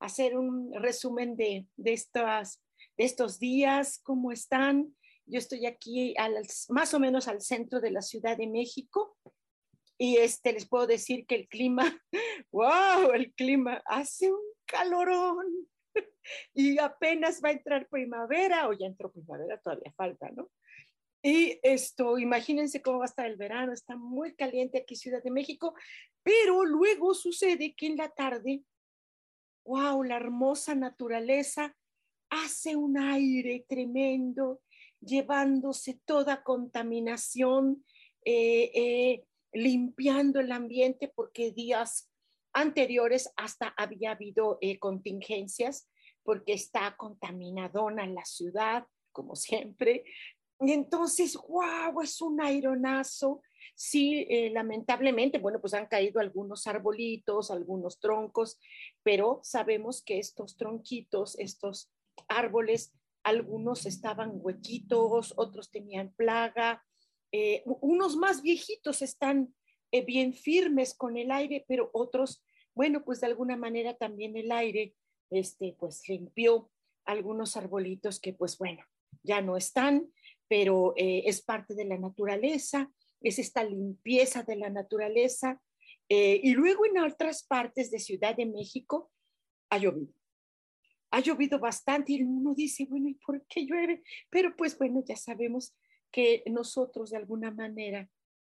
Hacer un resumen de, de, estas, de estos días, cómo están. Yo estoy aquí al, más o menos al centro de la Ciudad de México y este, les puedo decir que el clima, wow, el clima hace un calorón y apenas va a entrar primavera o ya entró primavera, todavía falta, ¿no? Y esto, imagínense cómo va a estar el verano, está muy caliente aquí Ciudad de México, pero luego sucede que en la tarde, wow, la hermosa naturaleza hace un aire tremendo, llevándose toda contaminación, eh, eh, limpiando el ambiente, porque días anteriores hasta había habido eh, contingencias, porque está contaminadona la ciudad, como siempre, y entonces, wow, es un aeronazo. Sí, eh, lamentablemente, bueno, pues han caído algunos arbolitos, algunos troncos, pero sabemos que estos tronquitos, estos árboles, algunos estaban huequitos, otros tenían plaga, eh, unos más viejitos están eh, bien firmes con el aire, pero otros, bueno, pues de alguna manera también el aire, este, pues limpió algunos arbolitos que, pues bueno, ya no están pero eh, es parte de la naturaleza, es esta limpieza de la naturaleza. Eh, y luego en otras partes de Ciudad de México ha llovido. Ha llovido bastante y uno dice, bueno, ¿y por qué llueve? Pero pues bueno, ya sabemos que nosotros de alguna manera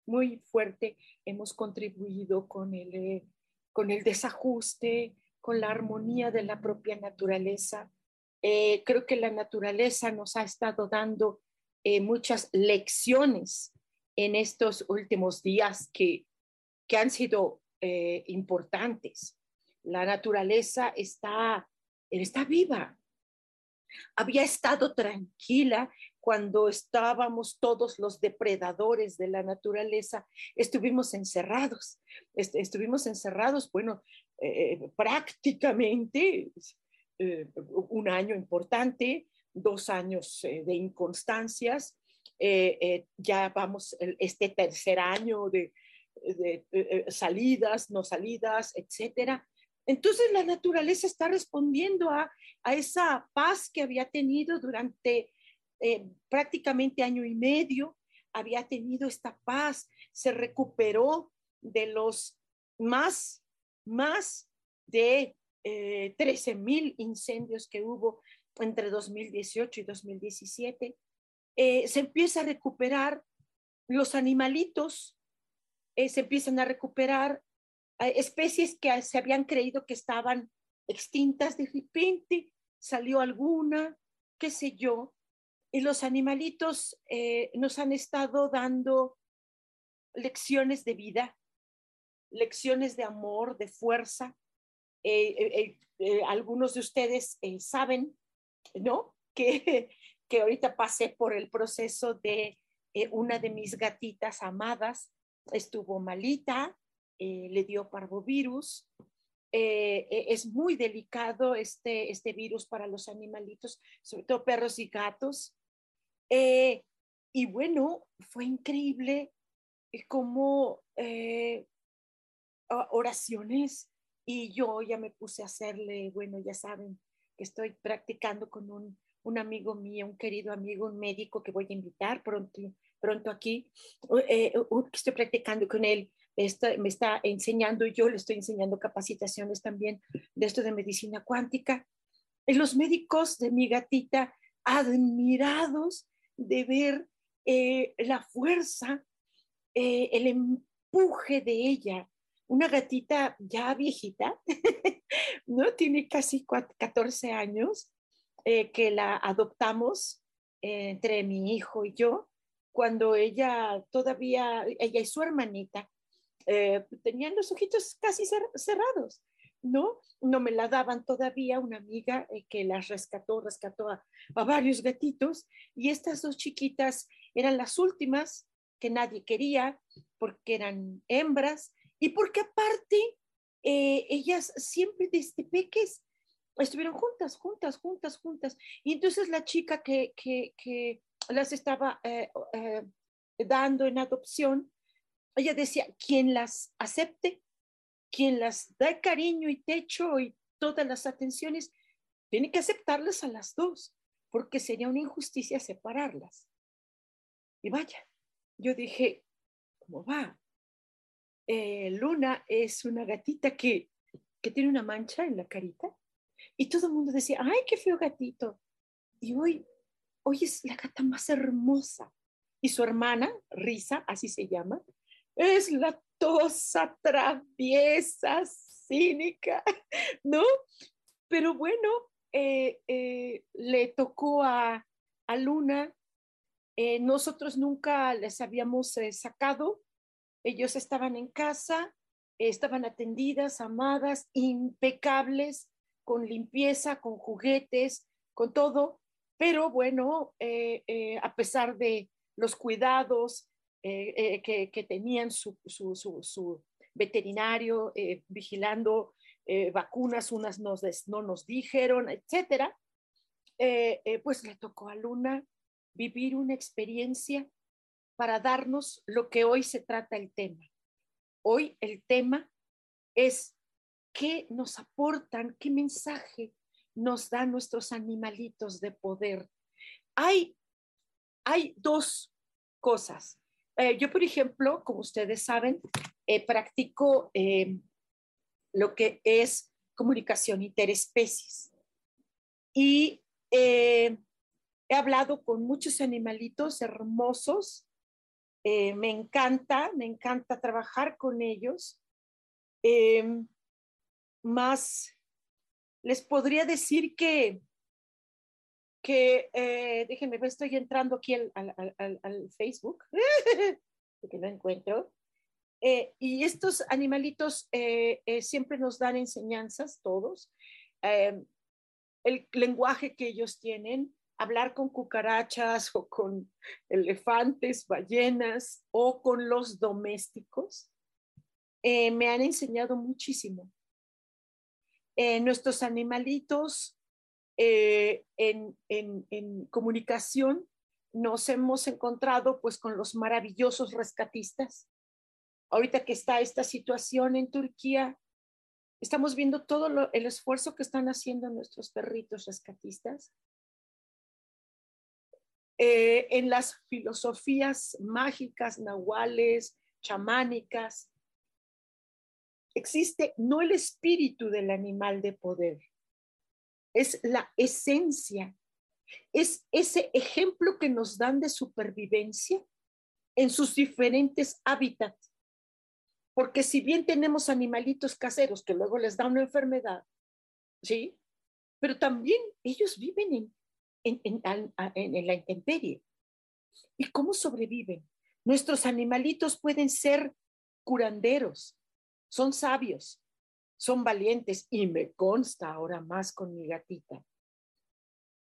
muy fuerte hemos contribuido con el, eh, con el desajuste, con la armonía de la propia naturaleza. creo que la naturaleza nos ha estado dando eh, muchas lecciones en estos últimos días que, que han sido eh, importantes. La naturaleza está, está viva. Había estado tranquila cuando estábamos todos los depredadores de la naturaleza, estuvimos encerrados, estuvimos encerrados, bueno, eh, prácticamente un año importante, dos años eh, de inconstancias, eh, eh, ya vamos este tercer año de, salidas, no salidas, etcétera. Entonces la naturaleza está respondiendo a, a esa paz que había tenido durante prácticamente año y medio, había tenido esta paz, se recuperó de los más, más de 13 mil incendios que hubo entre 2018 y 2017, eh, se empieza a recuperar los animalitos, eh, se empiezan a recuperar eh, especies que se habían creído que estaban extintas, de repente salió alguna, qué sé yo, y los animalitos nos han estado dando lecciones de vida, lecciones de amor, de fuerza. algunos de ustedes saben ¿no? Que, que ahorita pasé por el proceso de eh, una de mis gatitas amadas, estuvo malita, eh, le dio parvovirus. Eh, es muy delicado este, este virus para los animalitos, sobre todo perros y gatos. y bueno, fue increíble como oraciones y yo ya me puse a hacerle, bueno, ya saben, que estoy practicando con un, un, amigo mío, un querido amigo, un médico que voy a invitar pronto, pronto aquí, eh, estoy practicando con él me está enseñando yo le estoy enseñando capacitaciones también de esto de medicina cuántica. Los médicos de mi gatita admirados de ver eh, la fuerza, eh, el empuje de ella. Una gatita ya viejita, ¿no? Tiene casi 14 años, eh, que la adoptamos entre mi hijo y yo, cuando ella todavía, ella y su hermanita, tenían los ojitos casi cerrados. ¿no? No me la daban todavía una amiga eh, que las rescató, rescató a, varios gatitos y estas dos chiquitas eran las últimas que nadie quería porque eran hembras y porque aparte eh, ellas siempre desde peques estuvieron juntas, juntas, juntas, juntas. Y entonces la chica que, que, las estaba eh, dando en adopción, ella decía, quien las acepte, quien las da cariño y techo y todas las atenciones, tiene que aceptarlas a las dos, porque sería una injusticia separarlas. Y vaya, yo dije, ¿cómo va? Eh, Luna es una gatita que, que tiene una mancha en la carita y todo el mundo decía, ay, qué feo gatito. Y hoy, hoy es la gata más hermosa. Y su hermana, Risa, así se llama, es la tosa, traviesa, cínica, ¿no? Pero bueno, eh, eh, le tocó a, Luna, eh, nosotros nunca les habíamos sacado, ellos estaban en casa, estaban atendidas, amadas, impecables, con limpieza, con juguetes, con todo, pero bueno, a pesar de los cuidados, eh, eh, que, tenían su, veterinario eh, vigilando vacunas, unas nos no nos dijeron, etcétera, pues le tocó a Luna vivir una experiencia para darnos lo que hoy se trata el tema. Hoy el tema es qué nos aportan, qué mensaje nos dan nuestros animalitos de poder. Hay, hay dos cosas. Eh, yo, por ejemplo, como ustedes saben, eh, practico eh, lo que es comunicación interespecies. Y he hablado con muchos animalitos hermosos. me encanta, me encanta trabajar con ellos. Más, les podría decir que que, eh, déjenme ver, estoy entrando aquí al, al, Facebook, porque no encuentro. Eh, y estos animalitos eh, siempre nos dan enseñanzas, todos. el lenguaje que ellos tienen, hablar con cucarachas o con elefantes, ballenas o con los domésticos, me han enseñado muchísimo. Nuestros animalitos eh, en, comunicación nos hemos encontrado pues con los maravillosos rescatistas. Ahorita que está esta situación en Turquía, estamos viendo todo el esfuerzo que están haciendo nuestros perritos rescatistas. Eh, en las filosofías mágicas, nahuales, chamánicas, existe no el espíritu del animal de poder, es la esencia, es ese ejemplo que nos dan de supervivencia en sus diferentes hábitats. Porque si bien tenemos animalitos caseros que luego les da una enfermedad, ¿sí? Pero también ellos viven en, en la intemperie. ¿Y cómo sobreviven? Nuestros animalitos pueden ser curanderos, son sabios, son valientes y me consta ahora más con mi gatita.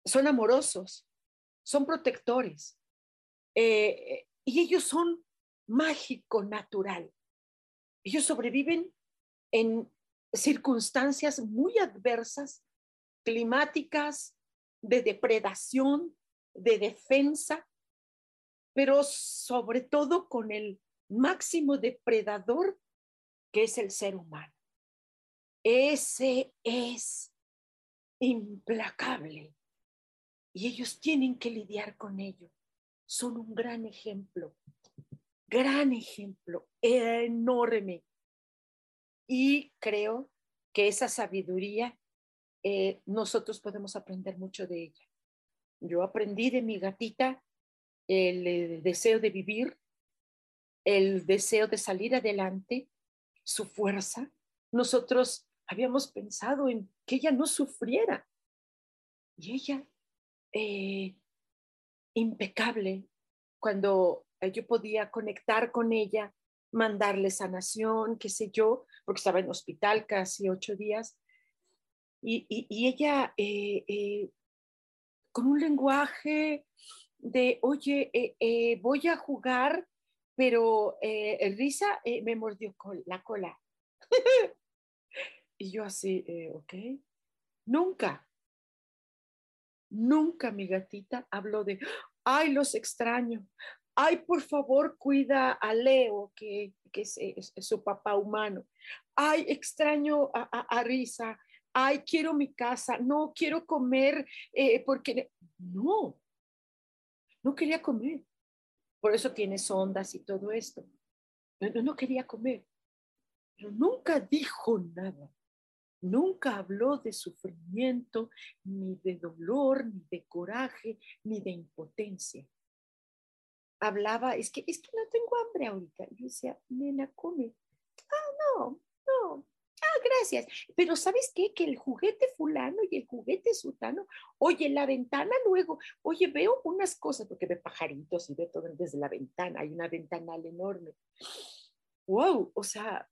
Son amorosos, son protectores eh, y ellos son mágico natural. Ellos sobreviven en circunstancias muy adversas, climáticas, de depredación, de defensa, pero sobre todo con el máximo depredador que es el ser humano. Ese es implacable y ellos tienen que lidiar con ello. Son un gran ejemplo. gran ejemplo, enorme. Y creo que esa sabiduría eh, nosotros podemos aprender mucho de ella. Yo aprendí de mi gatita el, deseo de vivir, el deseo de salir adelante, su fuerza. Nosotros habíamos pensado en que ella no sufriera. Y ella, eh, impecable, cuando yo podía conectar con ella, mandarle sanación, qué sé yo, porque estaba en hospital casi ocho días. Y, ella, eh, eh, con un lenguaje de, oye, eh, voy a jugar, pero Risa me mordió la cola. y yo así, ok. Nunca, nunca mi gatita habló de, ay, los extraño, ay, por favor, cuida a Leo, que, es, su papá humano, ay, extraño a, Risa, ay, quiero mi casa, no, quiero comer, eh, porque no, no quería comer. Por eso tiene ondas y todo esto. No, no quería comer, pero nunca dijo nada. Nunca habló de sufrimiento, ni de dolor, ni de coraje, ni de impotencia hablaba, es que, es que no tengo hambre ahorita. Yo decía, nena, come. Ah, no, no. Ah, gracias. Pero ¿sabes qué? Que el juguete fulano y el juguete sutano, oye, la ventana luego, oye, veo unas cosas, porque ve pajaritos y ve todo desde la ventana, hay una ventanal enorme. Wow, o sea,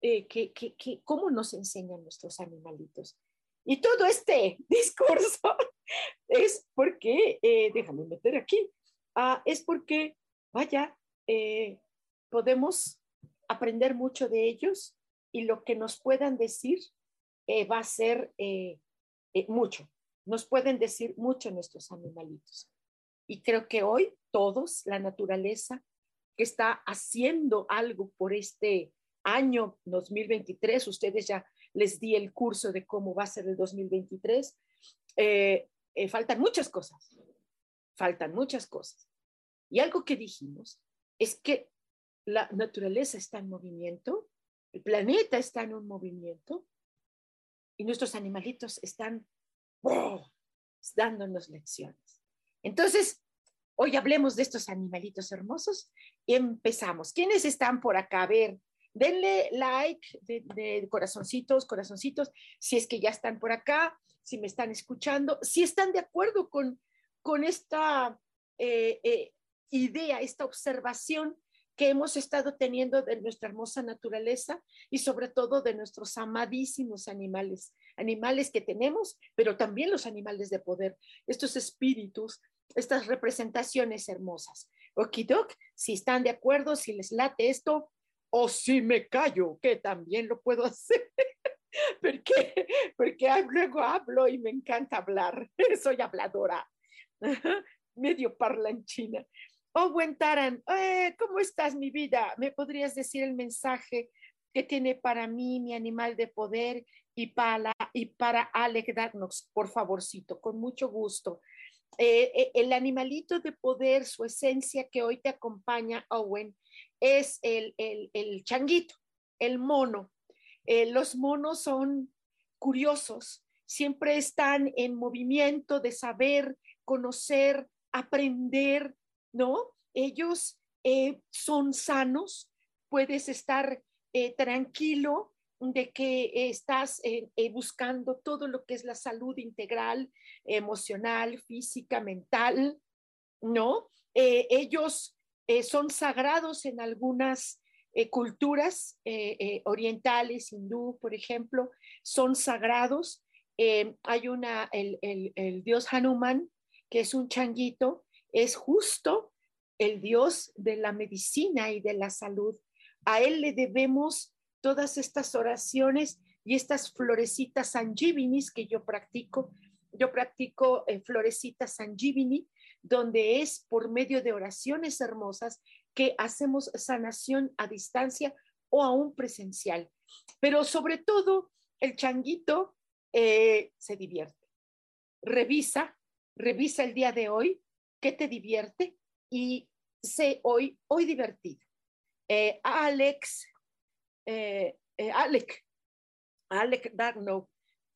eh, que, que, ¿cómo nos enseñan nuestros animalitos? Y todo este discurso es porque, eh, déjame meter aquí, Ah, es porque, vaya, eh, podemos aprender mucho de ellos y lo que nos puedan decir eh, va a ser eh, mucho. Nos pueden decir mucho nuestros animalitos. Y creo que hoy todos, la naturaleza, que está haciendo algo por este año 2023, ustedes ya les di el curso de cómo va a ser el 2023, faltan muchas cosas, faltan muchas cosas. Y algo que dijimos es que la naturaleza está en movimiento, el planeta está en un movimiento y nuestros animalitos están dándonos lecciones. Entonces, hoy hablemos de estos animalitos hermosos y empezamos. ¿Quiénes están por acá? A ver, denle like de, corazoncitos, corazoncitos, si es que ya están por acá, si me están escuchando, si están de acuerdo con, con esta eh, eh, idea, esta observación que hemos estado teniendo de nuestra hermosa naturaleza y sobre todo de nuestros amadísimos animales, animales que tenemos, pero también los animales de poder, estos espíritus, estas representaciones hermosas. Okidok, si están de acuerdo, si les late esto, o si me callo, que también lo puedo hacer. porque porque luego hablo y me encanta hablar, soy habladora, medio parlanchina. Oh, buen Taran, eh, ¿cómo estás, mi vida? ¿Me podrías decir el mensaje que tiene para mí mi animal de poder y para, y para alegrarnos, por favorcito, con mucho gusto? Eh, eh, el animalito de poder, su esencia que hoy te acompaña, Owen, es el, el, el changuito, el mono. los monos son curiosos, siempre están en movimiento de saber, conocer, aprender, ¿no? Ellos eh, son sanos, puedes estar eh, tranquilo de que estás eh, buscando todo lo que es la salud integral, emocional, física, mental, ¿no? ellos son sagrados en algunas culturas orientales, hindú, por ejemplo, son sagrados. hay una, el, el dios Hanuman, que es un changuito, es justo el Dios de la medicina y de la salud. A Él le debemos todas estas oraciones y estas florecitas sanjivinis que yo practico. Yo practico eh, florecitas sanjivini, donde es por medio de oraciones hermosas que hacemos sanación a distancia o aún presencial. Pero sobre todo, el changuito eh, se divierte. Revisa, revisa el día de hoy qué te divierte y sé hoy, hoy divertido. Eh, Alex, eh, eh, Alec Darno,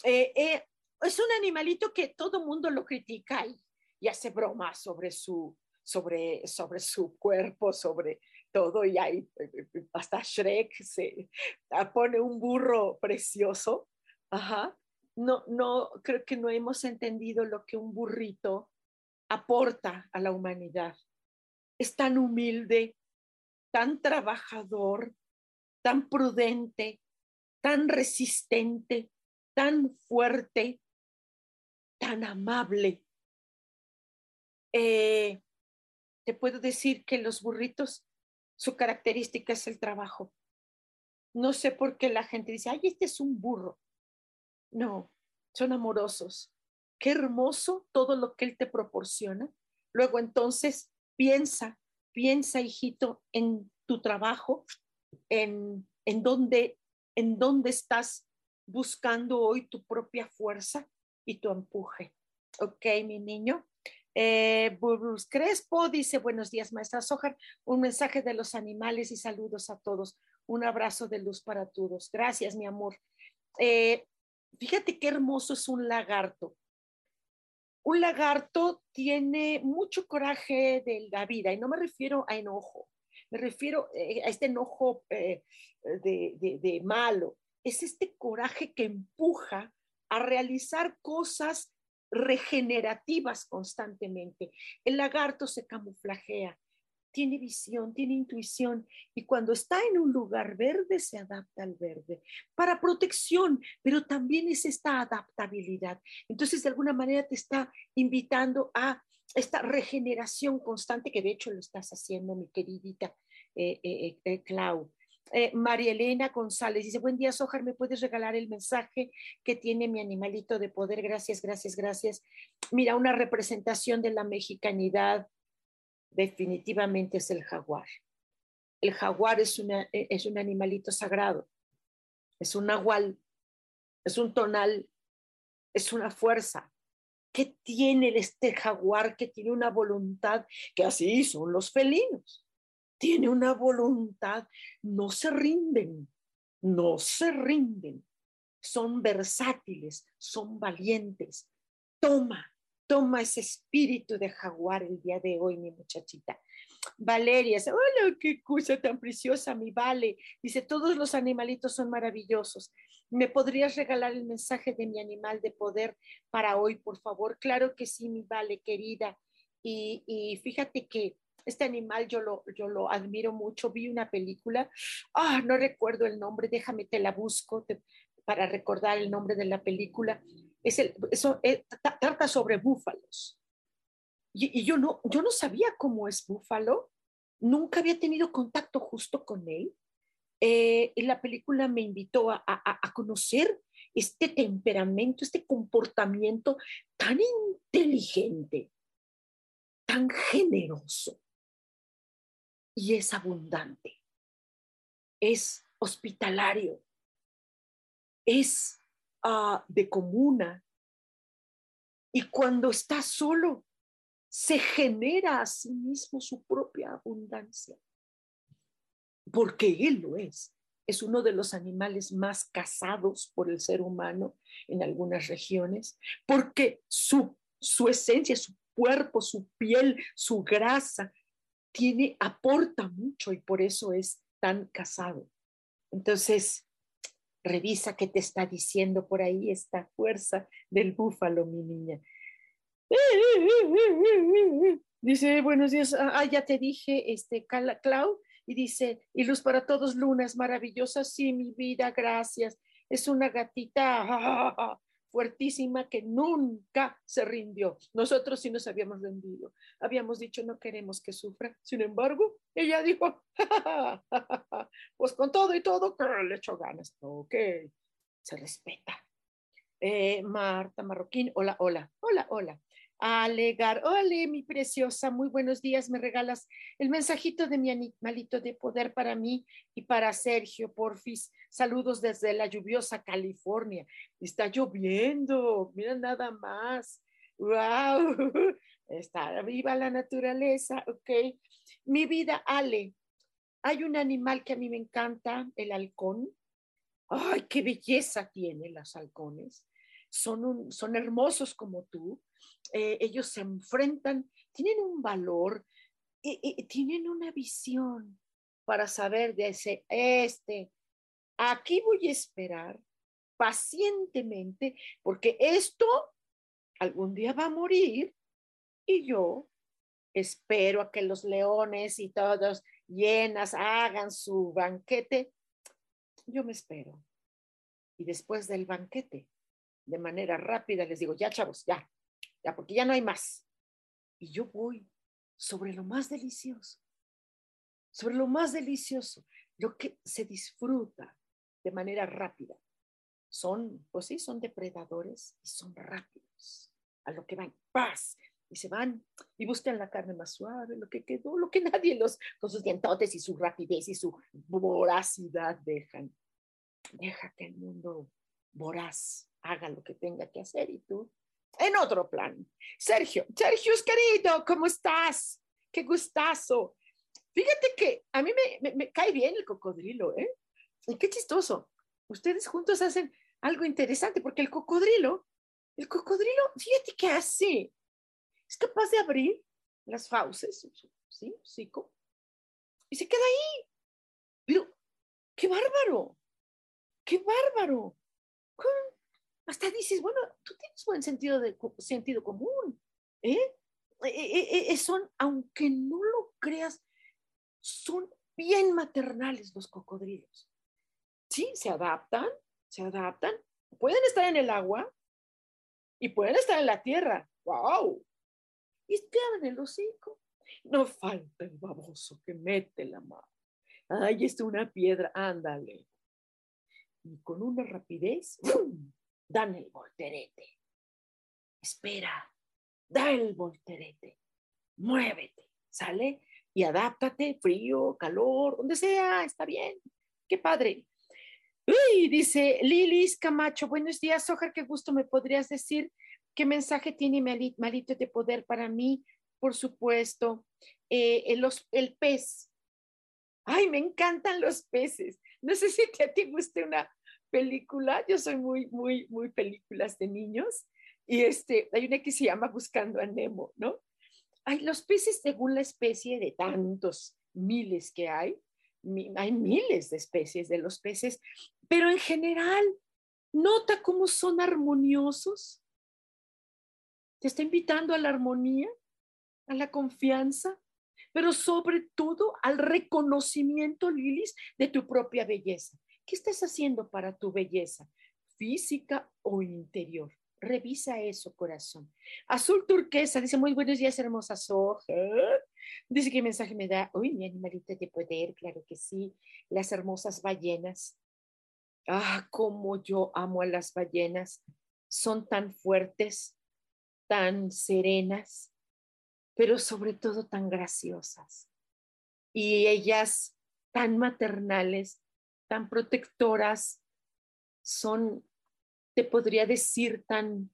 es un animalito que todo mundo lo critica y, y hace bromas sobre su, sobre, sobre su cuerpo, sobre todo, y ahí hasta Shrek se pone un burro precioso. Ajá. No, no, creo que no hemos entendido lo que un burrito aporta a la humanidad. Es tan humilde, tan trabajador, tan prudente, tan resistente, tan fuerte, tan amable. Eh, te puedo decir que los burritos, su característica es el trabajo. No sé por qué la gente dice, ay, este es un burro. No, son amorosos. Qué hermoso todo lo que él te proporciona. Luego entonces piensa, piensa, hijito, en tu trabajo, en, en, dónde, en dónde estás buscando hoy tu propia fuerza y tu empuje. Ok, mi niño. Eh, Crespo dice, buenos días, maestra Sojar. Un mensaje de los animales y saludos a todos. Un abrazo de luz para todos. Gracias, mi amor. Eh, fíjate qué hermoso es un lagarto. Un lagarto tiene mucho coraje de la vida y no me refiero a enojo, me refiero eh, a este enojo eh, de, de malo. Es este coraje que empuja a realizar cosas regenerativas constantemente. El lagarto se camuflajea, tiene visión, tiene intuición y cuando está en un lugar verde se adapta al verde para protección, pero también es esta adaptabilidad. Entonces, de alguna manera te está invitando a esta regeneración constante que de hecho lo estás haciendo, mi queridita eh, eh, eh, Clau. María Elena González dice, buen día, Sojar, ¿me puedes regalar el mensaje que tiene mi animalito de poder? Gracias, gracias, gracias. Mira, una representación de la mexicanidad, definitivamente es el jaguar. El jaguar es, e, es un animalito sagrado, es un nahual, es un tonal, es una fuerza. ¿Qué tiene este jaguar que tiene una voluntad que así son los felinos? Tiene una voluntad, no se rinden, no se rinden, son versátiles, son valientes. Toma, Toma ese espíritu de jaguar el día de hoy, mi muchachita. Valeria, hola, qué cosa tan preciosa, mi Vale. Dice, todos los animalitos son maravillosos. ¿Me podrías regalar el mensaje de mi animal de poder para hoy, por favor? Claro que sí, mi Vale, querida. Y, fíjate que este animal yo lo, yo lo admiro mucho. Vi una película, ah, no recuerdo el nombre, déjame, te la busco para recordar el nombre de la película es el, eso eh, trata sobre búfalos. Y, yo, no, yo no sabía cómo es búfalo, nunca había tenido contacto justo con él. Eh, la película me invitó a, a, conocer este temperamento, este comportamiento tan inteligente, tan generoso y es abundante, es hospitalario, es Ah, de comuna. Y cuando está solo, se genera a sí mismo su propia abundancia. Porque él lo es. Es uno de los animales más cazados por el ser humano en algunas regiones, porque su, su esencia, su cuerpo, su piel, su grasa, tiene, aporta mucho y por eso es tan casado. Entonces, Revisa qué te está diciendo por ahí esta fuerza del búfalo, mi niña. Dice, buenos días. Ah, ah ya te dije, este, Clau. Y dice, y luz para todos, luna es maravillosa. Sí, mi vida, gracias. Es una gatita fuertísima que nunca se rindió. Nosotros sí nos habíamos rendido. Habíamos dicho no queremos que sufra. Sin embargo, ella dijo, pues con todo y todo, le echo ganas. Ok, se respeta. Eh, Marta Marroquín, hola, hola, hola, hola. Alegar, hola, mi preciosa, muy buenos días. Me regalas el mensajito de mi animalito de poder para mí y para Sergio Porfis. Saludos desde la lluviosa California. Está lloviendo, mira nada más. wow, está viva la naturaleza, ok. Mi vida, Ale, hay un animal que a mí me encanta, el halcón. Ay, qué belleza tienen los halcones. Son, son hermosos como tú. Eh, ellos se enfrentan, tienen un valor, y, tienen una visión para saber de ese, este, aquí voy a esperar pacientemente, porque esto algún día va a morir y yo espero a que los leones y todos llenas hagan su banquete. Yo me espero. Y después del banquete, de manera rápida, les digo, ya chavos, ya, ya, porque ya no hay más. Y yo voy sobre lo más delicioso, sobre lo más delicioso, lo que se disfruta de manera rápida. Son, pues sí, son depredadores y son rápidos. A lo que van, paz, y se van y buscan la carne más suave, lo que quedó, lo que nadie los, con sus dientotes y su rapidez y su voracidad dejan. Deja que el mundo voraz haga lo que tenga que hacer y tú en otro plan. Sergio, Sergio, querido, ¿cómo estás? Qué gustazo. Fíjate que a mí me, cae bien el cocodrilo, ¿eh? Y qué chistoso. Ustedes juntos hacen algo interesante porque el cocodrilo, el cocodrilo, fíjate qué hace es capaz de abrir las fauces, ¿sí? Cico, y se queda ahí. Pero, qué bárbaro, qué bárbaro. Hasta dices, bueno, tú tienes buen sentido, de, sentido común. ¿eh? Eh, eh, ¿eh? son, aunque no lo creas, son bien maternales los cocodrilos. Sí, se adaptan, se adaptan. Pueden estar en el agua y pueden estar en la tierra. ¡Wow! y te en el hocico. No falta el baboso que mete la mano. Ay, es una piedra, ándale. Y con una rapidez, dan el volterete. Espera, da el volterete. Muévete, ¿sale? Y adáptate, frío, calor, donde sea, está bien. Qué padre. Uy, dice Lilis Camacho, buenos días, Ojar, qué gusto me podrías decir ¿Qué mensaje tiene Malito de poder para mí? Por supuesto, eh, el, el pez. Ay, me encantan los peces. No sé si a ti guste una película. Yo soy muy, muy, muy películas de niños. Y este, hay una que se llama Buscando a Nemo, ¿no? Hay los peces según la especie de tantos miles que hay. hay miles de especies de los peces, pero en general, nota cómo son armoniosos, te está invitando a la armonía, a la confianza, pero sobre todo al reconocimiento, Lilis, de tu propia belleza. ¿Qué estás haciendo para tu belleza, física o interior? Revisa eso, corazón. Azul turquesa, dice, muy buenos días, hermosa soja. Dice, ¿qué mensaje me da? Uy, mi animalita de poder, claro que sí. Las hermosas ballenas. Ah, cómo yo amo a las ballenas. Son tan fuertes, tan serenas, pero sobre todo tan graciosas. Y ellas tan maternales, tan protectoras, son, te podría decir, tan,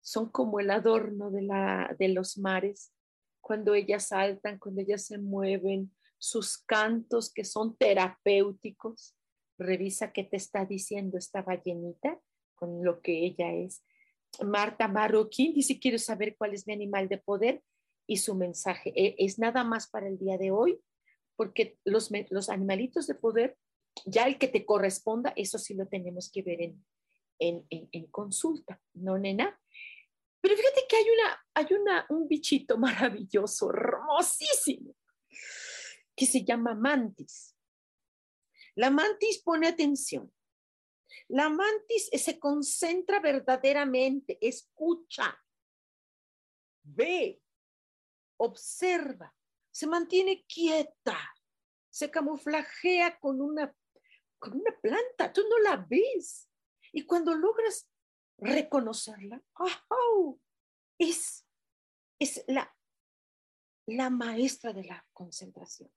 son como el adorno de, la, de los mares. Cuando ellas saltan, cuando ellas se mueven, sus cantos que son terapéuticos. Revisa qué te está diciendo esta ballenita con lo que ella es. Marta Marroquín dice, quiero saber cuál es mi animal de poder y su mensaje. E, es nada más para el día de hoy, porque los, los animalitos de poder, ya el que te corresponda, eso sí lo tenemos que ver en, en, en, consulta, ¿no, nena? Pero fíjate que hay, una, hay una, un bichito maravilloso, hermosísimo, que se llama mantis. La mantis pone atención la mantis se concentra verdaderamente, escucha, ve, observa, se mantiene quieta, se camuflajea con una, con una planta, tú no la ves. Y cuando logras reconocerla, es, es la, la maestra de la concentración.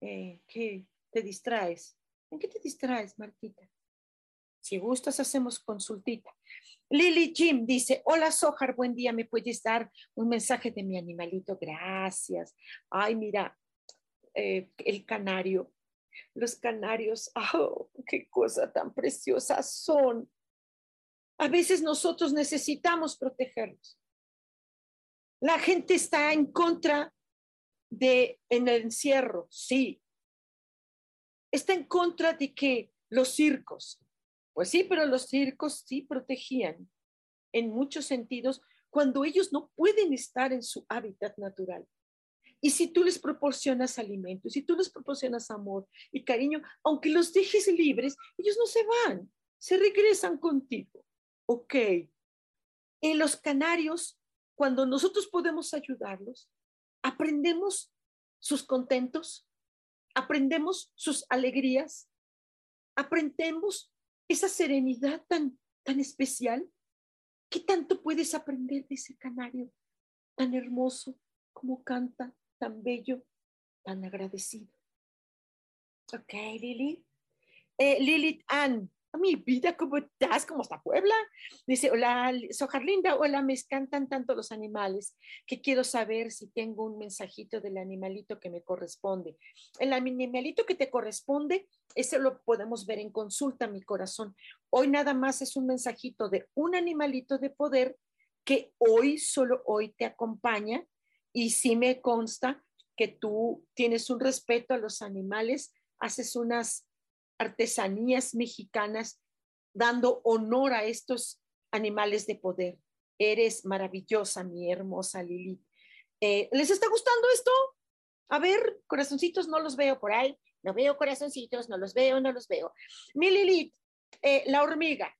Eh, ¿Qué? ¿Te distraes? ¿En qué te distraes, Martita? Si gustas, hacemos consultita. Lily Jim dice, hola Sojar, buen día, ¿me puedes dar un mensaje de mi animalito? Gracias. Ay, mira, eh, el canario, los canarios, oh, qué cosa tan preciosa son. A veces nosotros necesitamos protegerlos. La gente está en contra de en el encierro, sí. Está en contra de que los circos, pues sí, pero los circos sí protegían en muchos sentidos cuando ellos no pueden estar en su hábitat natural. Y si tú les proporcionas alimento, si tú les proporcionas amor y cariño, aunque los dejes libres, ellos no se van, se regresan contigo. Ok. En los canarios, cuando nosotros podemos ayudarlos, aprendemos sus contentos, aprendemos sus alegrías, aprendemos esa serenidad tan, tan especial. ¿Qué tanto puedes aprender de ese canario tan hermoso, como canta, tan bello, tan agradecido? Ok, Lili. Eh, Lilith Ann, mi vida, ¿cómo estás? ¿Cómo está Puebla? Dice, hola, Sojar Linda, hola, me encantan tanto los animales que quiero saber si tengo un mensajito del animalito que me corresponde. El animalito que te corresponde, ese lo podemos ver en consulta, mi corazón. Hoy nada más es un mensajito de un animalito de poder que hoy, solo hoy te acompaña y sí me consta que tú tienes un respeto a los animales, haces unas artesanías mexicanas dando honor a estos animales de poder. Eres maravillosa, mi hermosa Lili. Eh, ¿Les está gustando esto? A ver, corazoncitos, no los veo por ahí. No veo corazoncitos, no los veo, no los veo. Mi Lilith, eh, la hormiga,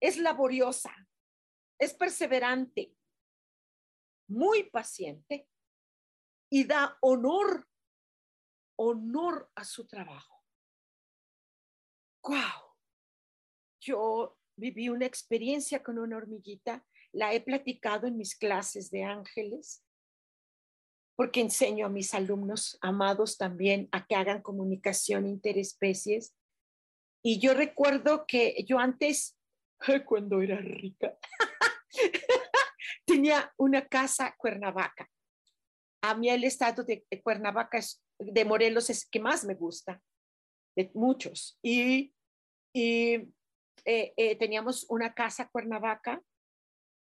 es laboriosa, es perseverante, muy paciente y da honor, honor a su trabajo wow, yo viví una experiencia con una hormiguita, la he platicado en mis clases de ángeles, porque enseño a mis alumnos amados también a que hagan comunicación interespecies. Y yo recuerdo que yo antes, cuando era rica, tenía una casa Cuernavaca. A mí el estado de Cuernavaca, de Morelos, es que más me gusta, de muchos. Y y eh, eh, teníamos una casa Cuernavaca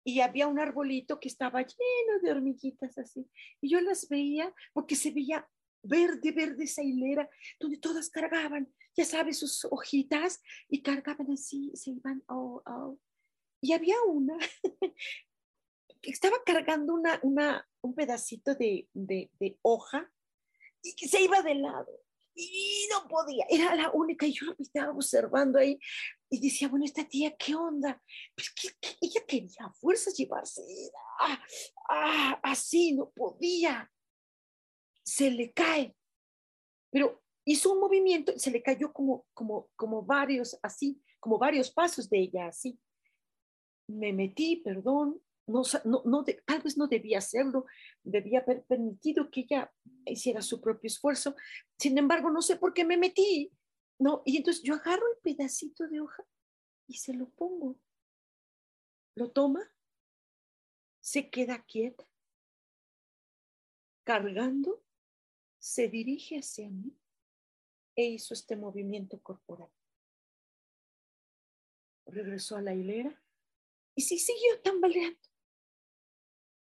y había un arbolito que estaba lleno de hormiguitas así. Y yo las veía porque se veía verde, verde esa hilera, donde todas cargaban, ya sabes, sus hojitas y cargaban así, se iban, oh, oh. Y había una estaba cargando una, una, un pedacito de, de, de hoja y se iba de lado y no podía, era la única, y yo estaba observando ahí y decía, bueno, esta tía, ¿qué onda? Pues ella quería a fuerzas llevarse, ah, ah, así, no podía, se le cae, pero hizo un movimiento y se le cayó como, como, como varios, así, como varios pasos de ella, así. Me metí, perdón, no, no, tal vez no debía hacerlo, debía haber permitido que ella hiciera su propio esfuerzo. Sin embargo, no sé por qué me metí, ¿no? Y entonces yo agarro el pedacito de hoja y se lo pongo. Lo toma, se queda quieta, cargando, se dirige hacia mí e hizo este movimiento corporal. Regresó a la hilera y sí siguió tambaleando.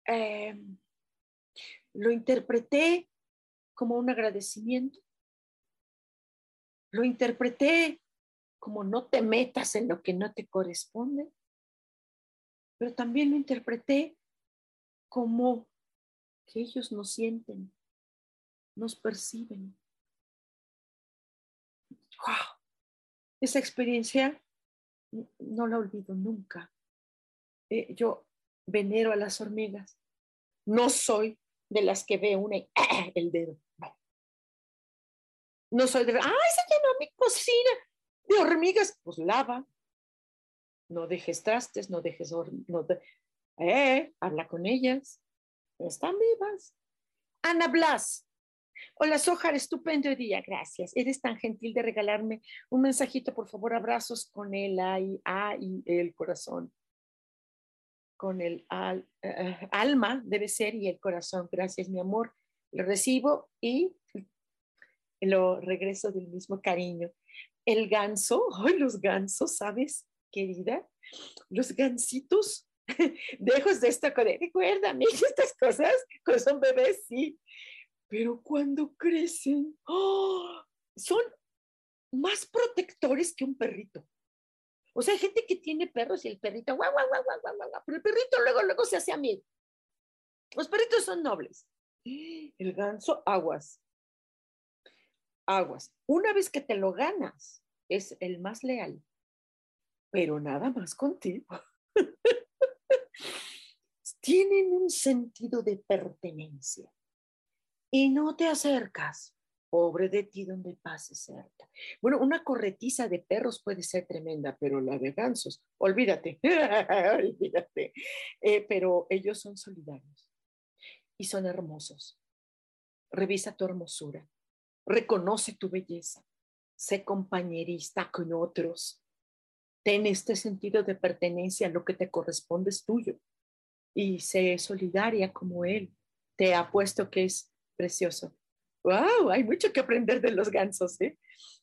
Em, lo interpreté como un agradecimiento. Lo interpreté como no te metas en lo que no te corresponde, pero también lo interpreté como que ellos nos sienten, nos perciben. ¡Wow! Esa experiencia no la olvido nunca. Eh, yo venero a las hormigas. No soy de las que ve una el dedo. No soy de, ay, se llenó mi cocina de hormigas. Pues lava. No dejes trastes, no dejes, no eh, habla con ellas. Están vivas. Ana Blas, Hola, Sojar, estupendo día, gracias. Eres tan gentil de regalarme un mensajito, por favor, abrazos con el A y, A y el corazón. Con el eh, alma debe ser y el corazón. Gracias, mi amor. Lo recibo y lo regreso del mismo cariño. El ganso, hoy los gansos, ¿sabes, querida? Los gansitos, dejos de esta, recuérdame estas cosas, cuando son bebés, sí, pero cuando crecen, ¡oh! son más protectores que un perrito. O sea, hay gente que tiene perros y el perrito, guau, guau, guau, guau, guau, pero el perrito luego, luego se hace amigo. Los perritos son nobles. El ganso, aguas. Aguas. Una vez que te lo ganas, es el más leal, pero nada más contigo. Tienen un sentido de pertenencia y no te acercas. Pobre de ti donde pases cerca. Bueno, una corretiza de perros puede ser tremenda, pero la de gansos, olvídate, olvídate. Eh, pero ellos son solidarios y son hermosos. Revisa tu hermosura, reconoce tu belleza, sé compañerista con otros. Ten este sentido de pertenencia, lo que te corresponde es tuyo. Y sé solidaria como él. Te apuesto que es Precioso. ¡Wow! Hay mucho que aprender de los gansos, ¿eh?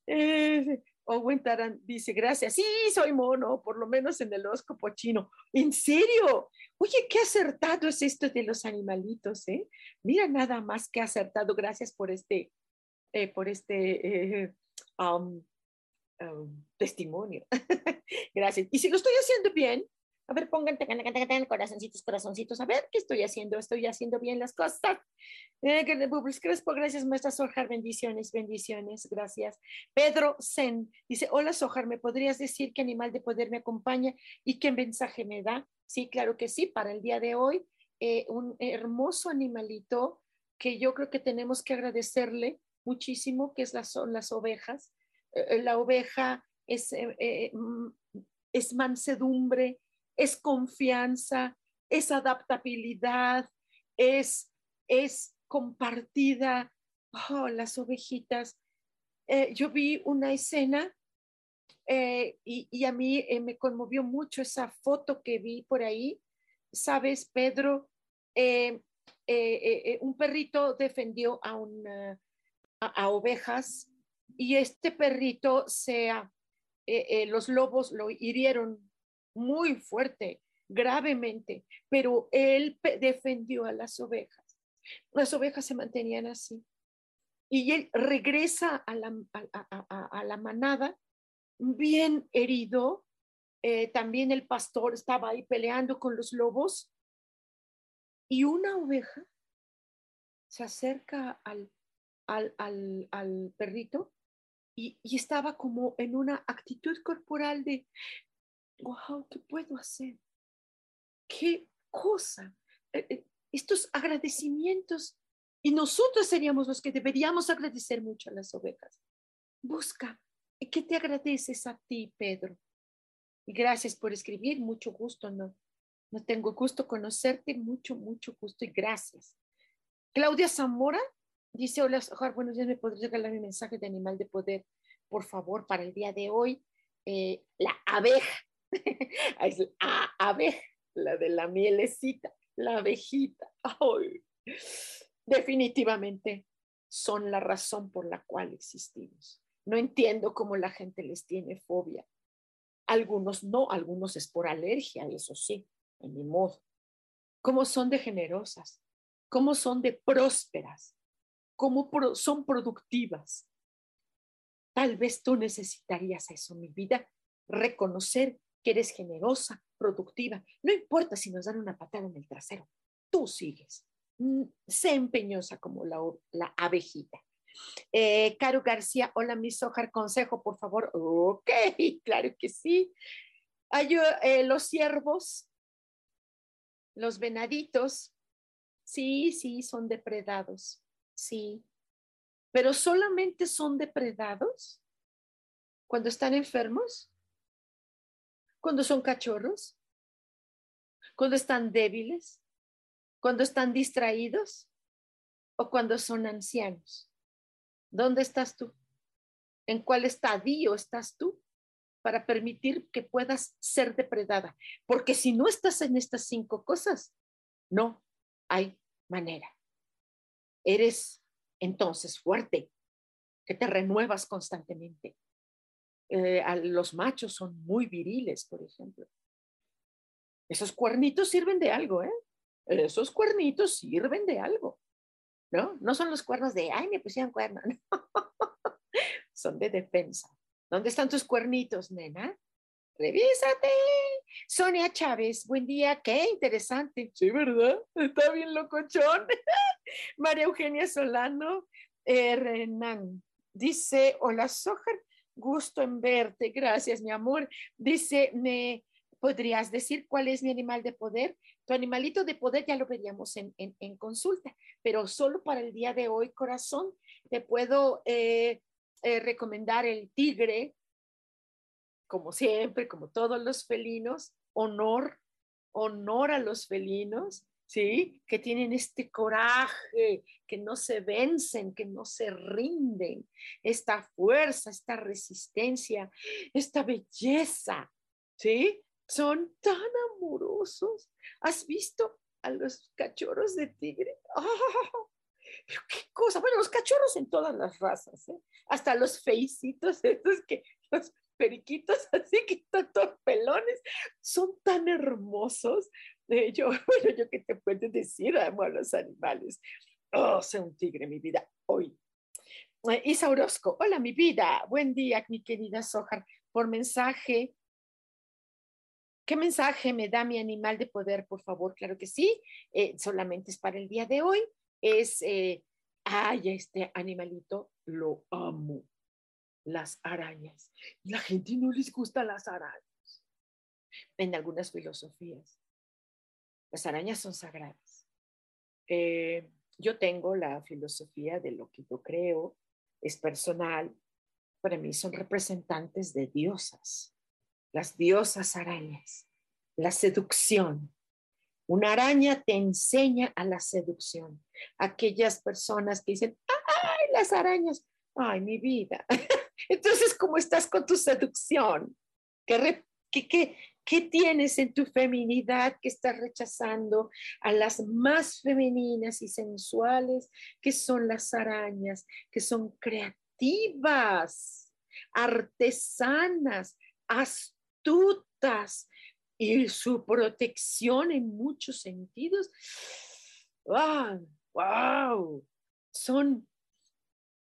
eh Owen Taran dice, gracias. Sí, soy mono, por lo menos en el horóscopo chino. ¿En serio? Oye, qué acertado es esto de los animalitos, ¿eh? Mira nada más que acertado. Gracias por este, eh, por este eh, um, um, testimonio. gracias. Y si lo estoy haciendo bien, a ver, pongan corazoncitos, corazoncitos. A ver, ¿qué estoy haciendo? Estoy haciendo bien las cosas. Eh, Crespo, gracias, maestra Sojar. Bendiciones, bendiciones. Gracias. Pedro Zen dice: Hola, Sojar, ¿me podrías decir qué animal de poder me acompaña y qué mensaje me da? Sí, claro que sí. Para el día de hoy, eh, un hermoso animalito que yo creo que tenemos que agradecerle muchísimo, que es la, son las ovejas. Eh, la oveja es, mm, es mansedumbre, es confianza, es adaptabilidad, es, es compartida. Oh, las ovejitas. Eh, yo vi una escena eh, y, a mí eh, me conmovió mucho esa foto que vi por ahí. Sabes, Pedro, un perrito defendió a, a, ovejas y este perrito, sea, los lobos lo hirieron muy fuerte, gravemente, pero él defendió a las ovejas. Las ovejas se mantenían así. Y él regresa a la, a, la manada bien herido. Eh, también el pastor estaba ahí peleando con los lobos. Y una oveja se acerca al, al, al, al perrito y, y, estaba como en una actitud corporal de, wow, ¿qué puedo hacer? ¿Qué cosa? Eh, eh, estos agradecimientos. Y nosotros seríamos los que deberíamos agradecer mucho a las ovejas. Busca. ¿Qué te agradeces a ti, Pedro? Y gracias por escribir. Mucho gusto. No, no tengo gusto conocerte. Mucho, mucho gusto y gracias. Claudia Zamora dice, hola, buenos días. ¿Me podrías regalar mi mensaje de animal de poder, por favor, para el día de hoy? Eh, la abeja. la abeja, la de la mielecita, la abejita. Definitivamente son la razón por la cual existimos. No entiendo cómo la gente les tiene fobia. Algunos no, algunos es por alergia, eso sí, en mi modo. Cómo son de generosas, cómo son de prósperas, cómo son productivas. Tal vez tú necesitarías eso, mi vida, reconocer que eres generosa, productiva. No importa si nos dan una patada en el trasero, tú sigues. Mm, sé empeñosa como la, abejita. Eh, Caro García, hola, mi Sojar, consejo, por favor. Ok, claro que sí. Hay eh, los ciervos, los venaditos, sí, sí, son depredados, sí, pero solamente son depredados cuando están enfermos cuando son cachorros, cuando están débiles, cuando están distraídos. o cuando son ancianos? ¿Dónde estás tú? ¿En cuál estadio estás tú para permitir que puedas ser depredada? Porque si no estás en estas cinco cosas, no hay manera. Eres entonces fuerte, que te renuevas constantemente. Eh, los machos son muy viriles, por ejemplo. Esos cuernitos sirven de algo, ¿eh? Esos cuernitos sirven de algo, ¿no? No son los cuernos de, ay, me pusieron cuerno, son de defensa. ¿Dónde están tus cuernitos, nena? Revísate. Sonia Chávez, buen día, qué interesante. Sí, ¿verdad? Está bien locochón. María Eugenia Solano, eh, Renan, dice, hola, Sojar, gusto en verte, gracias, mi amor. Dice, ¿me podrías decir cuál es mi animal de poder? Tu animalito de poder ya lo veríamos en, consulta, pero solo para el día de hoy, corazón, te puedo eh, eh, recomendar el tigre, como siempre, como todos los felinos, honor, honor a los felinos, ¿sí? Que tienen este coraje, que no se vencen, que no se rinden, esta fuerza, esta resistencia, esta belleza, ¿sí? Son tan amorosos. ¿Has visto a los cachorros de tigre? ¡Oh! Pero qué cosa, bueno, los cachorros en todas las razas, ¿eh? hasta los feicitos, estos que los periquitos así que están pelones, son tan hermosos. Yo, bueno, yo qué te puedo decir, amo a los animales. Oh, soy un tigre, mi vida, hoy. Eh, Isa Orozco, hola, mi vida, buen día, mi querida Sojar, por mensaje. ¿Qué mensaje me da mi animal de poder, por favor? Claro que sí, eh, solamente es para el día de hoy. Es, eh, ay, este animalito lo amo las arañas. La gente no les gusta las arañas. En algunas filosofías, las arañas son sagradas. Eh, yo tengo la filosofía de lo que yo creo, es personal. Para mí son representantes de diosas, las diosas arañas, la seducción. Una araña te enseña a la seducción. Aquellas personas que dicen, ay, las arañas, ay, mi vida. Entonces, ¿cómo estás con tu seducción? ¿Qué, qué, qué, tienes en tu feminidad que estás rechazando a las más femeninas y sensuales, que son las arañas, que son creativas, artesanas, astutas y su protección en muchos sentidos? ¡Wow! ¡Wow! Son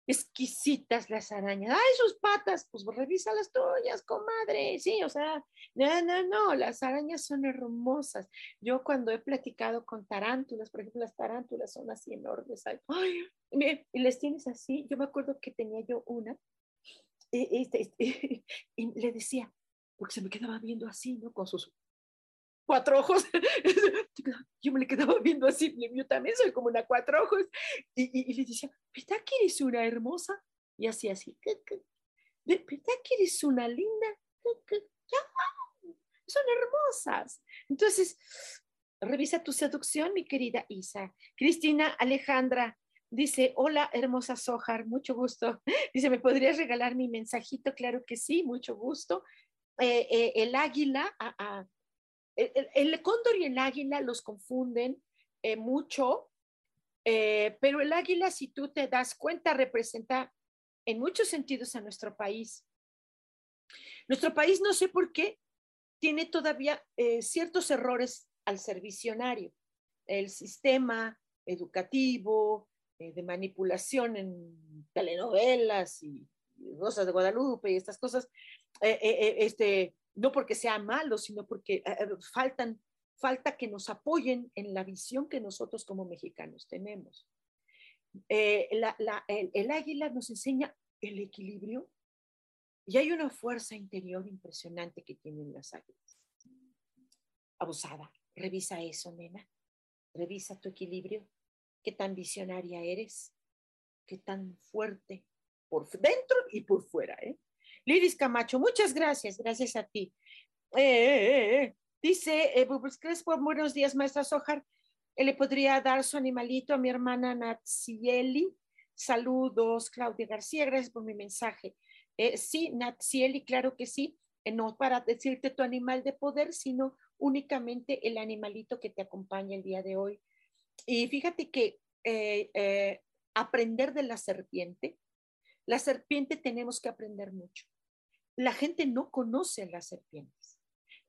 exquisitas las arañas. ¡Ay, sus patas! Pues revisa las tuyas, comadre. Sí, o sea, no, no, no, las arañas son hermosas. Yo cuando he platicado con tarántulas, por ejemplo, las tarántulas son así enormes. Ay, y les tienes así. Yo me acuerdo que tenía yo una este, y le decía, porque se me quedaba viendo así, ¿no? Con sus cuatro ojos. Yo me le quedaba viendo así, yo también soy como una cuatro ojos. Y, le decía, ¿verdad que eres una hermosa? Y así, así, ¿verdad que eres una linda? Son hermosas. Entonces, revisa tu seducción, mi querida Isa. Cristina Alejandra dice, hola, hermosa Sojar, mucho gusto. Dice, ¿me podrías regalar mi mensajito? Claro que sí, mucho gusto. Eh, eh, el águila, a, el, cóndor y el águila los confunden eh, mucho, eh, pero el águila, si tú te das cuenta, representa en muchos sentidos a nuestro país. Nuestro país, no sé por qué, tiene todavía eh, ciertos errores al ser visionario. El sistema educativo, de manipulación en telenovelas y, Rosas de Guadalupe y estas cosas, este, no porque sea malo, sino porque eh, eh, faltan, falta que nos apoyen en la visión que nosotros como mexicanos tenemos. Eh, el, águila nos enseña el equilibrio y hay una fuerza interior impresionante que tienen las águilas. Abusada, revisa eso, nena. Revisa tu equilibrio. ¿Qué tan visionaria eres? ¿Qué tan fuerte? Por dentro y por fuera, ¿eh? Liris Camacho, muchas gracias, gracias a ti. Eh, eh, eh, dice Bubbles Crespo, buenos días, maestra Sojar. le podría dar su animalito a mi hermana Natsieli. Saludos, Claudia García, gracias por mi mensaje. Sí, Natsieli, claro que sí. No para decirte tu animal de poder, sino únicamente el animalito que te acompaña el día de hoy. Y fíjate que aprender de la serpiente, la serpiente tenemos que aprender mucho. La gente no conoce las serpientes.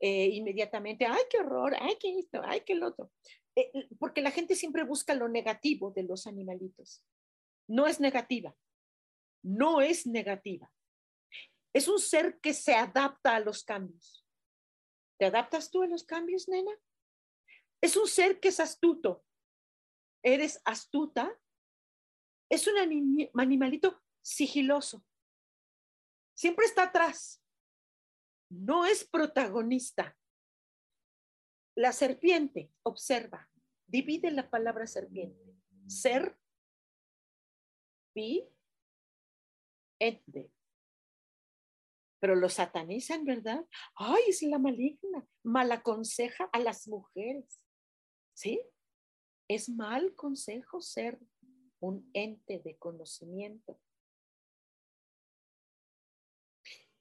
inmediatamente, ay, qué horror, ay, qué esto, ay, qué el otro. porque la gente siempre busca lo negativo de los animalitos. No es negativa, no es negativa. Es un ser que se adapta a los cambios. ¿Te adaptas tú a los cambios, nena? Es un ser que es astuto. ¿Eres astuta? Es un animalito sigiloso. Siempre está atrás. No es protagonista. La serpiente, observa, divide la palabra serpiente. Ser, pi, ente pero lo satanizan, ¿verdad? Ay, es la maligna, mal aconseja a las mujeres. ¿Sí? Es mal consejo ser un ente de conocimiento.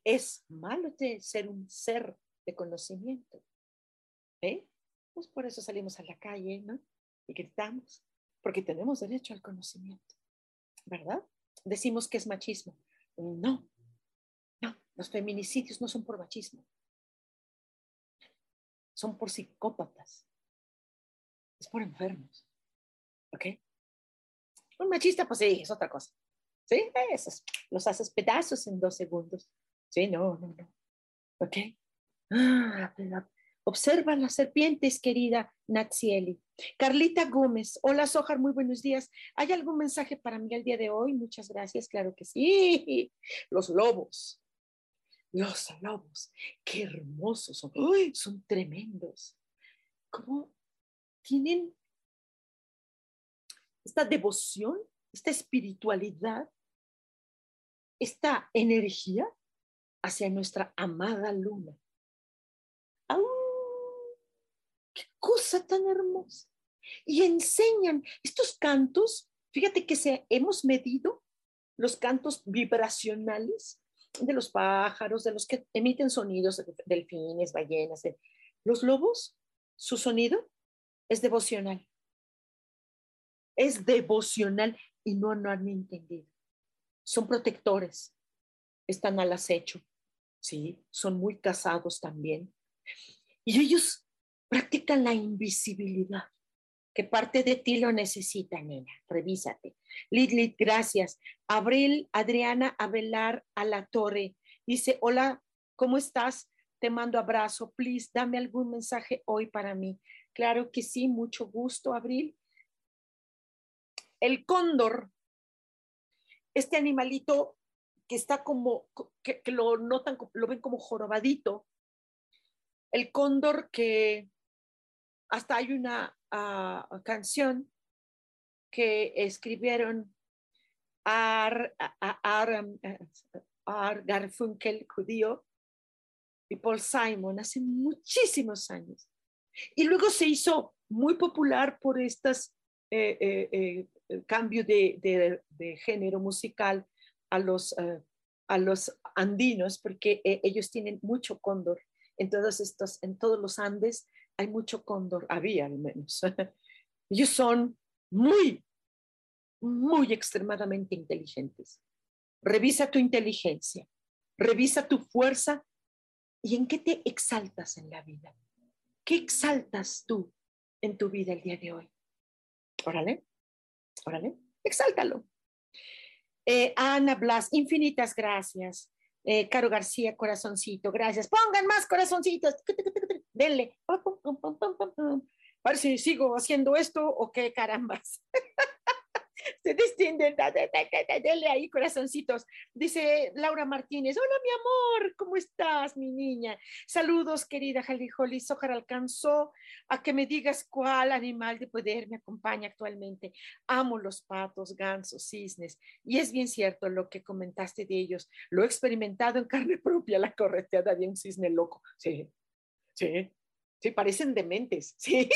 Es malo ser un ser de conocimiento. ¿Eh? Pues por eso salimos a la calle, ¿no? Y gritamos, porque tenemos derecho al conocimiento, ¿verdad? Decimos que es machismo. No, los feminicidios no son por machismo, son por psicópatas, es por enfermos. ¿Ok? Un machista, pues sí, es otra cosa. ¿Sí? Esos, los haces pedazos en dos segundos. Sí, no, no, no. ¿Ok? Ah, observa las serpientes, querida Natsieli. Carlita Gómez, hola Sojar, muy buenos días. ¿Hay algún mensaje para mí el día de hoy? Muchas gracias, claro que sí. Los lobos los lobos, qué hermosos son, son tremendos. ¿Cómo tienen esta devoción, esta espiritualidad, esta energía hacia nuestra amada luna? ¡Qué cosa tan hermosa! Y enseñan estos cantos, fíjate que se, hemos medido los cantos vibracionales de los pájaros, de los que emiten sonidos, delfines, ballenas. Los lobos, su sonido es devocional. Es devocional y no, no han entendido. Son protectores, están al acecho, ¿sí? Son muy casados también. Y ellos practican la invisibilidad que parte de ti lo necesita, nena. Revísate. Lidlit, gracias. Abril, Adriana Abelar a la torre. Dice, hola, ¿cómo estás? Te mando abrazo. Please, dame algún mensaje hoy para mí. Claro que sí, mucho gusto, Abril. El cóndor, este animalito que está como, que, lo notan, lo ven como jorobadito. El cóndor que hasta hay una uh, canción que escribieron Ar, Ar, Ar Garfunkel, judío, y Paul Simon hace muchísimos años. Y luego se hizo muy popular por estos eh, eh, eh, cambios de, de, género musical a los, a los andinos, porque ellos tienen mucho cóndor en todos estos, en todos los Andes hay mucho cóndor, había al menos. Ellos son muy, muy extremadamente inteligentes. Revisa tu inteligencia, revisa tu fuerza y en qué te exaltas en la vida. ¿Qué exaltas tú en tu vida el día de hoy? Órale, órale, exáltalo. Eh, Ana Blas, infinitas gracias. Eh, Caro García, corazoncito, gracias. Pongan más corazoncitos. Denle. A ver si sigo haciendo esto o qué carambas. se distinguen, dele ahí corazoncitos. Dice Laura Martínez, hola mi amor, ¿cómo estás, mi niña? Saludos, querida Holly Sojar alcanzó a que me digas cuál animal de poder me acompaña actualmente. Amo los patos, gansos, cisnes, y es bien cierto lo que comentaste de ellos. Lo he experimentado en carne propia, la correteada de un cisne loco. Sí, sí, Sí, parecen dementes, sí,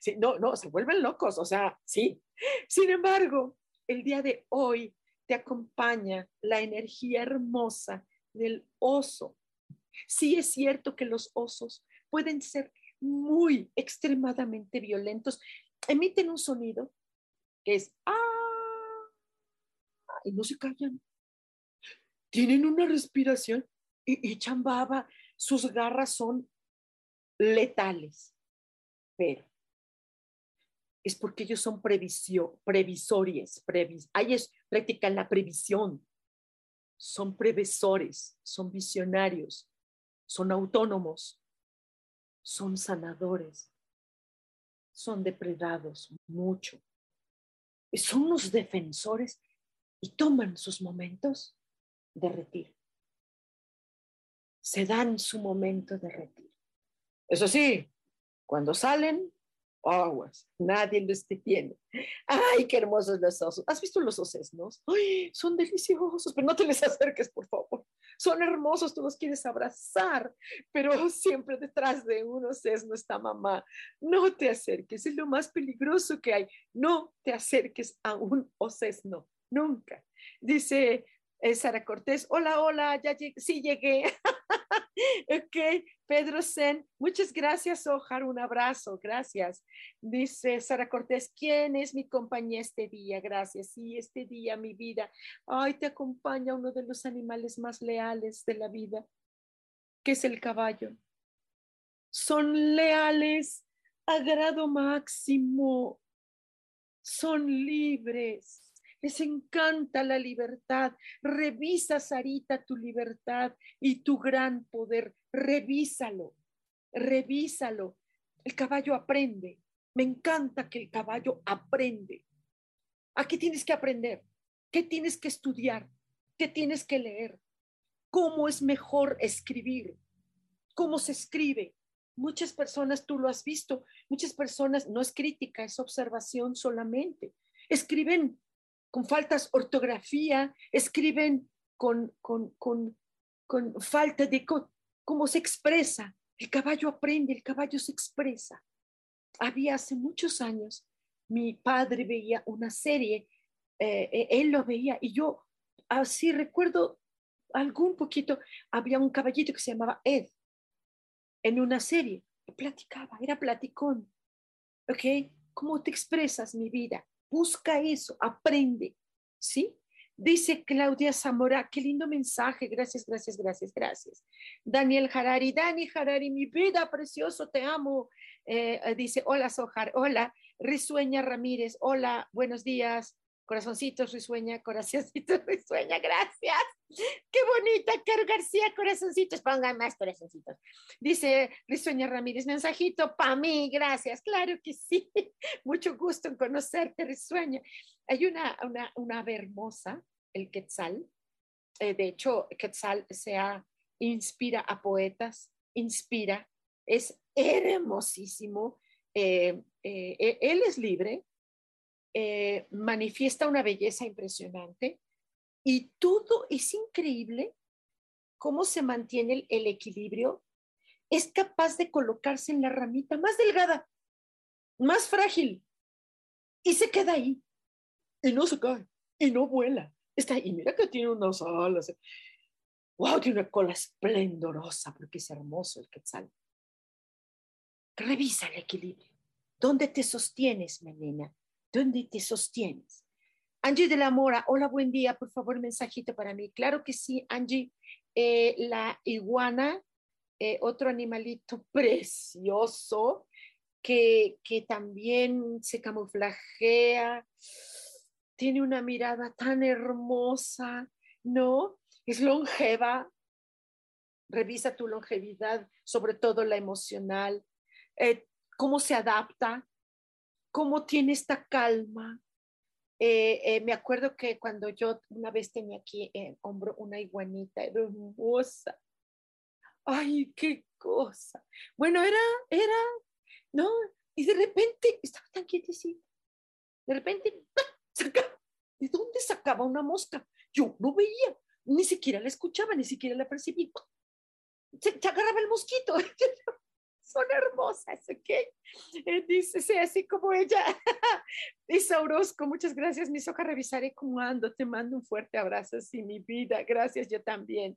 sí, no, no, se vuelven locos, o sea, sí. Sin embargo, el día de hoy te acompaña la energía hermosa del oso. Sí es cierto que los osos pueden ser muy extremadamente violentos, emiten un sonido que es ah y no se callan. Tienen una respiración y, y chambaba, sus garras son letales, pero es porque ellos son previsio, previsorios, previs, ellos practican la previsión, son previsores, son visionarios, son autónomos, son sanadores, son depredados mucho, son los defensores y toman sus momentos de retiro. Se dan su momento de retiro. Eso sí, cuando salen, aguas, nadie los detiene. Ay, qué hermosos los osos. ¿Has visto los osesnos? Ay, son deliciosos, pero no te les acerques, por favor. Son hermosos, tú los quieres abrazar, pero siempre detrás de un osesno está mamá. No te acerques, es lo más peligroso que hay. No te acerques a un osesno, nunca. Dice eh, Sara Cortés, hola, hola, ya llegué, sí llegué. ok, Pedro Sen, muchas gracias, Ojar, un abrazo, gracias. Dice Sara Cortés, ¿quién es mi compañía este día? Gracias, sí, este día, mi vida. Ay, te acompaña uno de los animales más leales de la vida, que es el caballo. Son leales a grado máximo, son libres les encanta la libertad. Revisa, Sarita, tu libertad y tu gran poder. Revísalo, revísalo. El caballo aprende. Me encanta que el caballo aprende. ¿A qué tienes que aprender? ¿Qué tienes que estudiar? ¿Qué tienes que leer? ¿Cómo es mejor escribir? ¿Cómo se escribe? Muchas personas, tú lo has visto, muchas personas, no es crítica, es observación solamente. Escriben con faltas ortografía, escriben con, con, con, con falta de cómo se expresa. El caballo aprende, el caballo se expresa. Había hace muchos años, mi padre veía una serie, eh, eh, él lo veía y yo así recuerdo algún poquito, había un caballito que se llamaba Ed en una serie, platicaba, era platicón. ¿Ok? ¿Cómo te expresas, mi vida? Busca eso, aprende, ¿sí? Dice Claudia Zamora, qué lindo mensaje, gracias, gracias, gracias, gracias. Daniel Harari, Dani Harari, mi vida, precioso, te amo. Eh, eh, dice, hola Sojar, hola. Risueña Ramírez, hola, buenos días. Corazoncitos, risueña, corazoncitos, risueña, gracias. Qué bonita, Caro García, corazoncitos, pongan más corazoncitos. Dice Risueña Ramírez, mensajito para mí, gracias. Claro que sí, mucho gusto en conocerte, Risueña. Hay una, una, una ave hermosa, el Quetzal. Eh, de hecho, Quetzal se inspira a poetas, inspira, es hermosísimo. Eh, eh, él es libre, eh, manifiesta una belleza impresionante y todo es increíble cómo se mantiene el, equilibrio. Es capaz de colocarse en la ramita más delgada, más frágil y se queda ahí y no se cae y no vuela. Está ahí, mira que tiene unas alas. Wow, tiene una cola esplendorosa porque es hermoso el quetzal. Revisa el equilibrio. ¿Dónde te sostienes, menina? ¿Dónde te sostienes? Angie de la Mora, hola, buen día, por favor, mensajito para mí. Claro que sí, Angie, eh, la iguana, eh, otro animalito precioso que, que también se camuflajea, tiene una mirada tan hermosa, ¿no? Es longeva, revisa tu longevidad, sobre todo la emocional, eh, cómo se adapta, cómo tiene esta calma. Eh, eh, me acuerdo que cuando yo una vez tenía aquí en hombro una iguanita hermosa. Ay, qué cosa. Bueno, era, era, ¿no? Y de repente estaba tan quietecita. De repente, ¿de dónde sacaba una mosca? Yo no veía, ni siquiera la escuchaba, ni siquiera la percibía. Se, se agarraba el mosquito. son hermosas, ¿ok? Eh, dice, sí, así como ella. dice Orozco, muchas gracias, hojas, revisaré cómo ando, te mando un fuerte abrazo, sí, mi vida, gracias, yo también.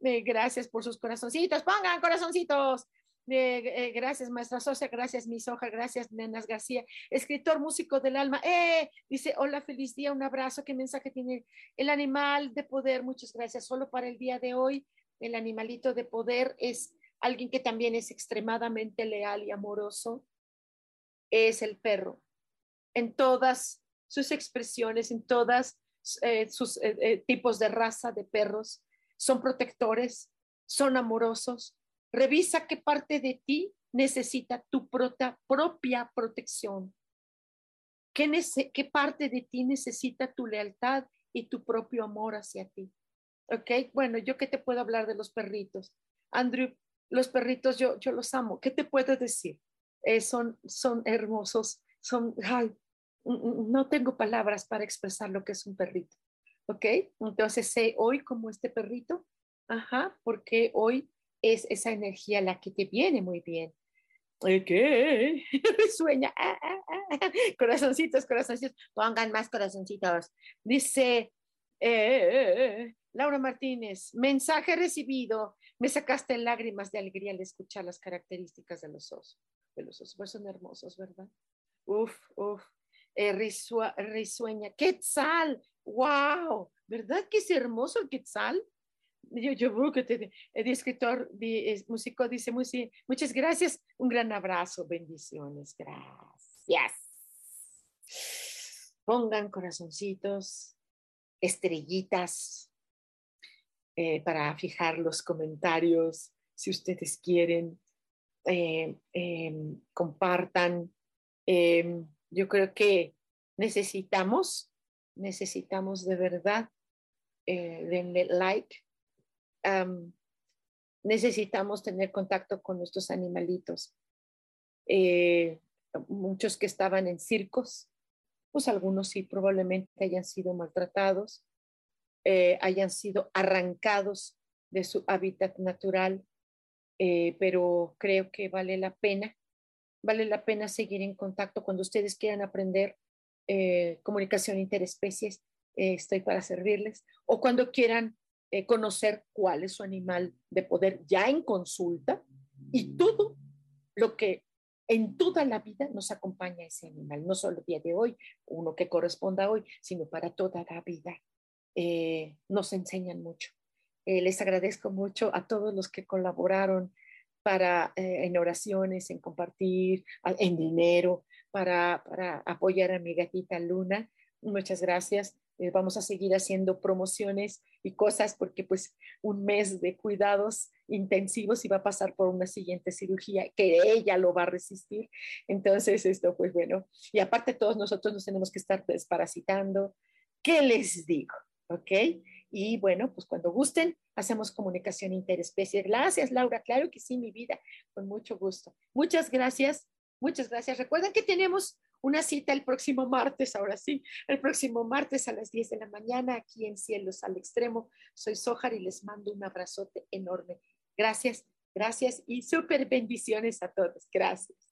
Eh, gracias por sus corazoncitos, pongan corazoncitos. Eh, gracias, maestra Socia, gracias, mis hojas, gracias, Nenas García, escritor, músico del alma. Eh, dice, hola, feliz día, un abrazo. ¿Qué mensaje tiene el animal de poder? Muchas gracias. Solo para el día de hoy, el animalito de poder es alguien que también es extremadamente leal y amoroso. Es el perro. En todas sus expresiones, en todas eh, sus tipos de raza de perros, son protectores, son amorosos, Revisa qué parte de ti necesita tu propia protección. ¿Qué, ¿Qué parte de ti necesita tu lealtad y tu propio amor hacia ti? ¿Ok? Bueno, yo qué te puedo hablar de los perritos. Andrew, los perritos yo, yo los amo. ¿Qué te puedo decir? Eh, son, son hermosos, son, ay, no tengo palabras para expresar lo que es un perrito. ¿Ok? Entonces sé hoy como este perrito, ajá, porque hoy es esa energía la que te viene muy bien. ¿Qué? Sueña. Ah, ah, ah, corazoncitos, corazoncitos. Pongan más corazoncitos. Dice eh, Laura Martínez, mensaje recibido. Me sacaste lágrimas de alegría al escuchar las características de los osos. De los osos, pues son hermosos, ¿verdad? Uf, uf. Eh, risueña. ¡Quetzal! ¡Wow! ¿Verdad que es hermoso el quetzal? yo, yo que te, el escritor, el músico dice, muchas gracias, un gran abrazo, bendiciones, gracias. Pongan corazoncitos, estrellitas eh, para fijar los comentarios, si ustedes quieren, eh, em, compartan. Em, yo creo que necesitamos, necesitamos de verdad, eh, denle like, necesitamos tener contacto con nuestros animalitos. Muchos que estaban en circos, pues algunos sí probablemente hayan sido maltratados, eh, hayan sido arrancados de su hábitat natural, eh, pero creo que vale la pena, vale la pena seguir en contacto cuando ustedes quieran aprender comunicación interespecies, estoy para servirles, o cuando quieran eh, conocer cuál es su animal de poder ya en consulta y todo lo que en toda la vida nos acompaña ese animal, no solo el día de hoy, uno que corresponda hoy, sino para toda la vida. Eh, nos enseñan mucho. Eh, les agradezco mucho a todos los que colaboraron para en oraciones, en compartir, en dinero, para, para apoyar a mi gatita Luna. Muchas gracias. Eh, vamos a seguir haciendo promociones y cosas porque pues un mes de cuidados intensivos y va a pasar por una siguiente cirugía que ella lo va a resistir. Entonces, esto pues bueno, y aparte todos nosotros nos tenemos que estar desparasitando. ¿Qué les digo? ¿Ok? Y bueno, pues cuando gusten, hacemos comunicación interespecie. Gracias, Laura. Claro que sí, mi vida, con mucho gusto. Muchas gracias. Muchas gracias. Recuerden que tenemos una cita el próximo martes, ahora sí, el próximo martes a las 10 de la mañana aquí en Cielos al Extremo. Soy Sojar y les mando un abrazote enorme. Gracias, gracias y súper bendiciones a todos. Gracias.